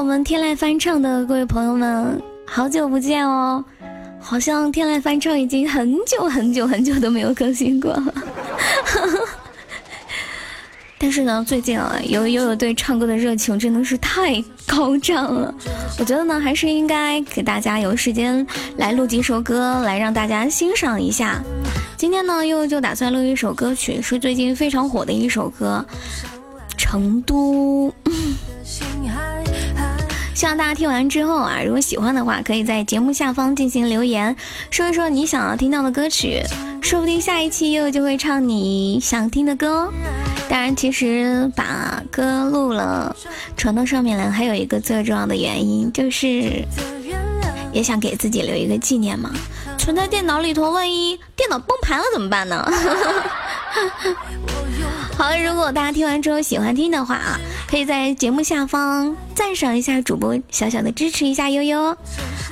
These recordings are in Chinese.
我们天籁翻唱的各位朋友们，好久不见哦！好像天籁翻唱已经很久很久很久都没有更新过了。但是呢，最近啊，悠悠悠对唱歌的热情真的是太高涨了。我觉得呢，还是应该给大家有时间来录几首歌，来让大家欣赏一下。今天呢，悠悠就打算录一首歌曲，是最近非常火的一首歌，《成都》。希望大家听完之后啊，如果喜欢的话，可以在节目下方进行留言，说一说你想要听到的歌曲，说不定下一期又就会唱你想听的歌。当然，其实把歌录了传到上面来，还有一个最重要的原因，就是也想给自己留一个纪念嘛。存在电脑里头，万一电脑崩盘了怎么办呢？好，如果大家听完之后喜欢听的话啊，可以在节目下方赞赏一下主播，小小的支持一下悠悠。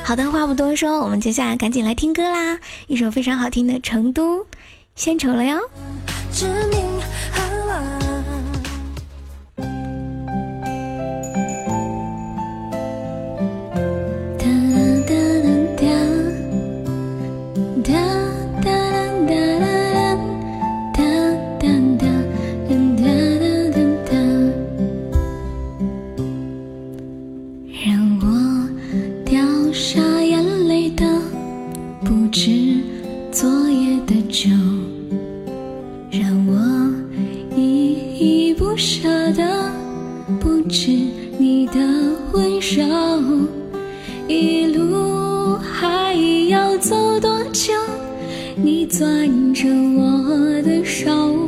好的，话不多说，我们接下来赶紧来听歌啦！一首非常好听的《成都》，献丑了哟。你不舍得，不止你的温柔，一路还要走多久？你攥着我的手。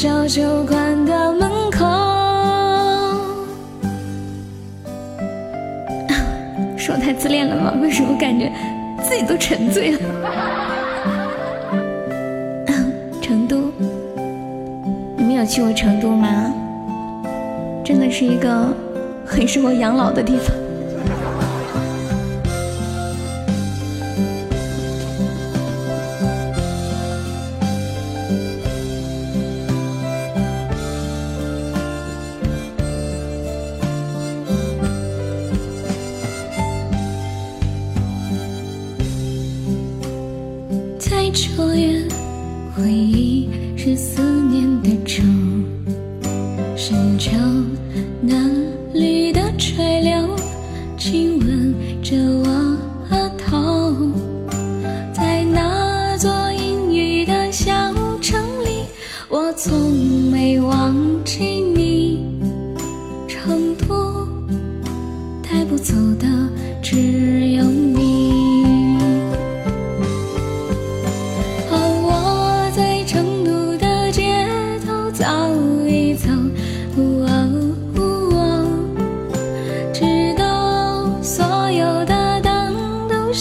小酒馆的门口。是我太自恋了吗？为什么感觉自己都沉醉了？成都？你们有去过成都吗？真的是一个很适合养老的地方。一眨回忆是思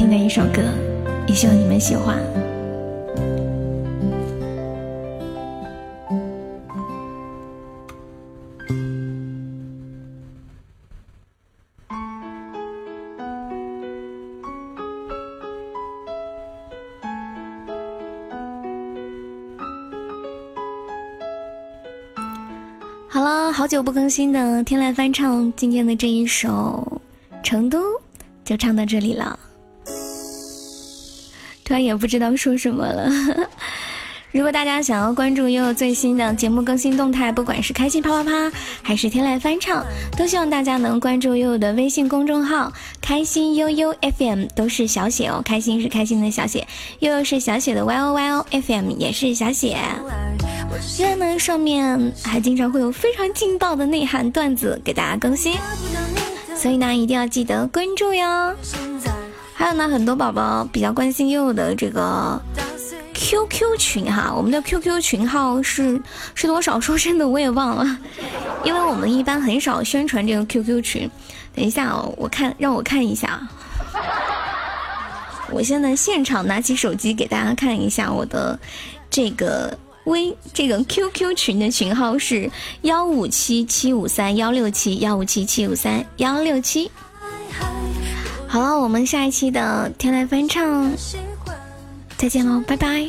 听的一首歌，也希望你们喜欢。好了，好久不更新的天籁翻唱今天的这一首《成都》，就唱到这里了。突然也不知道说什么了。如果大家想要关注悠悠最新的节目更新动态，不管是开心啪啪啪还是天籁翻唱，都希望大家能关注悠悠的微信公众号“开心悠悠 FM”，都是小写哦。开心是开心的小写，悠悠是小写的 Y O Y O，F M 也是小写。因为呢，上面还经常会有非常劲爆的内涵段子给大家更新，所以呢，一定要记得关注哟。还有呢，很多宝宝比较关心悠悠的这个 QQ 群哈，我们的 QQ 群号是是多少？说真的，我也忘了，因为我们一般很少宣传这个 QQ 群。等一下哦，我看让我看一下，我现在现场拿起手机给大家看一下我的这个。微这个 QQ 群的群号是幺五七七五三幺六七幺五七七五三幺六七。好了，我们下一期的天籁翻唱再见喽，拜拜。